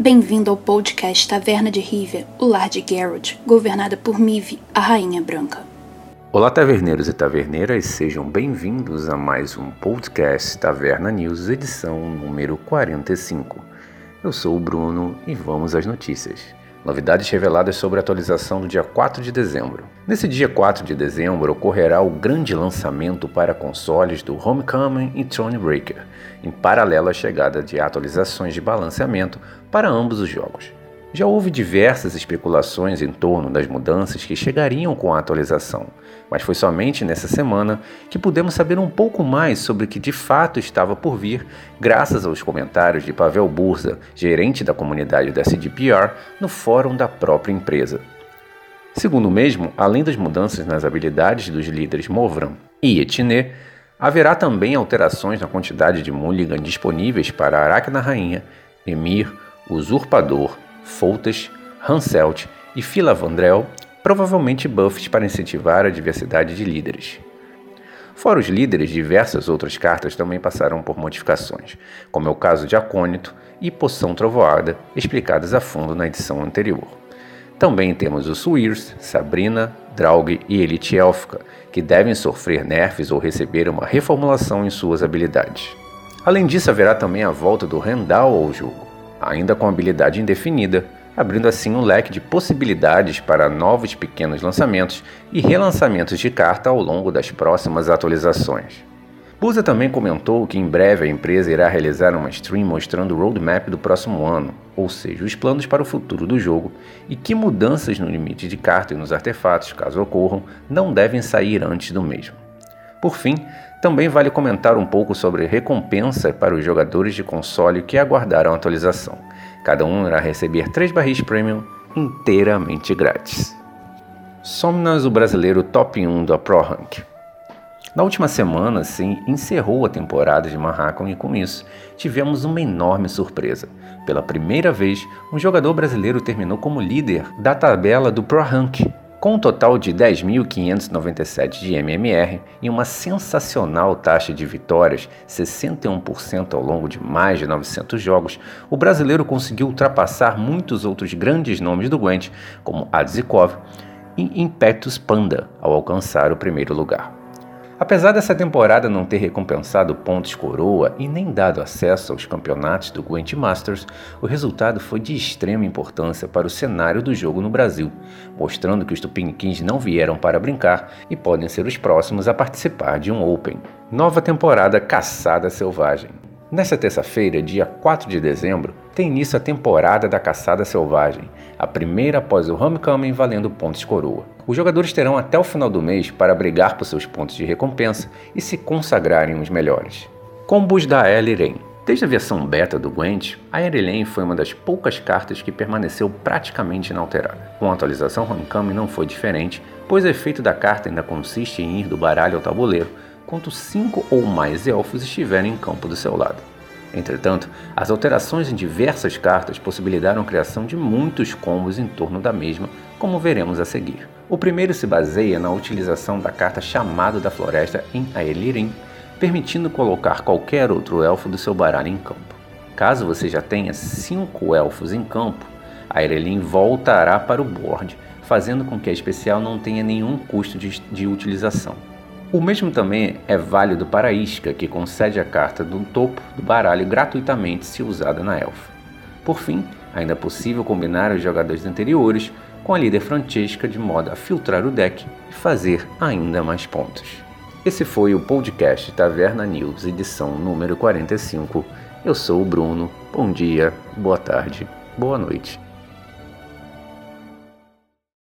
Bem-vindo ao podcast Taverna de Rivia, o lar de Geralt, governada por Mive, a Rainha Branca. Olá, taverneiros e taverneiras, sejam bem-vindos a mais um podcast Taverna News, edição número 45. Eu sou o Bruno e vamos às notícias. Novidades reveladas sobre a atualização do dia 4 de dezembro. Nesse dia 4 de dezembro ocorrerá o grande lançamento para consoles do Homecoming e Thronebreaker, em paralelo à chegada de atualizações de balanceamento para ambos os jogos. Já houve diversas especulações em torno das mudanças que chegariam com a atualização, mas foi somente nessa semana que pudemos saber um pouco mais sobre o que de fato estava por vir, graças aos comentários de Pavel Burza, gerente da comunidade da CDPR, no fórum da própria empresa. Segundo o mesmo, além das mudanças nas habilidades dos líderes Movran e Etiné, haverá também alterações na quantidade de Mulligan disponíveis para Aracna Rainha, Emir, Usurpador, Foltas, Hanselt e Filavandrel, provavelmente buffs para incentivar a diversidade de líderes. Fora os líderes, diversas outras cartas também passaram por modificações, como é o caso de Acônito e Poção Trovoada, explicadas a fundo na edição anterior. Também temos os Swirs, Sabrina, Draug e Elite Élfica, que devem sofrer nerfs ou receber uma reformulação em suas habilidades. Além disso, haverá também a volta do Rendal ao jogo ainda com habilidade indefinida, abrindo assim um leque de possibilidades para novos pequenos lançamentos e relançamentos de carta ao longo das próximas atualizações. Busa também comentou que em breve a empresa irá realizar uma stream mostrando o roadmap do próximo ano, ou seja, os planos para o futuro do jogo, e que mudanças no limite de carta e nos artefatos, caso ocorram, não devem sair antes do mesmo. Por fim, também vale comentar um pouco sobre recompensa para os jogadores de console que aguardaram a atualização. Cada um irá receber 3 barris premium inteiramente grátis. Somnas, o brasileiro top 1 da Pro Rank. Na última semana, sim, encerrou a temporada de Manhattan e com isso tivemos uma enorme surpresa. Pela primeira vez, um jogador brasileiro terminou como líder da tabela do Pro Rank, com um total de 10.597 de MMR e uma sensacional taxa de vitórias, 61% ao longo de mais de 900 jogos, o brasileiro conseguiu ultrapassar muitos outros grandes nomes do Gwent, como Adzikov e Impetus Panda, ao alcançar o primeiro lugar. Apesar dessa temporada não ter recompensado pontos coroa e nem dado acesso aos campeonatos do Gwent Masters, o resultado foi de extrema importância para o cenário do jogo no Brasil, mostrando que os Tupiniquins não vieram para brincar e podem ser os próximos a participar de um Open. Nova temporada Caçada Selvagem. Nesta terça-feira, dia 4 de dezembro, tem início a temporada da Caçada Selvagem, a primeira após o Homecoming valendo pontos coroa. Os jogadores terão até o final do mês para brigar por seus pontos de recompensa e se consagrarem os melhores. Combos da Elirene Desde a versão beta do Gwent, a Erelen foi uma das poucas cartas que permaneceu praticamente inalterada. Com a atualização Homecoming não foi diferente, pois o efeito da carta ainda consiste em ir do baralho ao tabuleiro, quanto cinco ou mais elfos estiverem em campo do seu lado. Entretanto, as alterações em diversas cartas possibilitaram a criação de muitos combos em torno da mesma, como veremos a seguir. O primeiro se baseia na utilização da carta Chamado da Floresta em Aelirin, permitindo colocar qualquer outro elfo do seu baralho em campo. Caso você já tenha cinco elfos em campo, a Aerelin voltará para o board, fazendo com que a especial não tenha nenhum custo de, de utilização. O mesmo também é válido para a isca, que concede a carta do topo do baralho gratuitamente se usada na elfa. Por fim, ainda é possível combinar os jogadores anteriores com a líder Francesca de modo a filtrar o deck e fazer ainda mais pontos. Esse foi o podcast Taverna News, edição número 45. Eu sou o Bruno. Bom dia, boa tarde, boa noite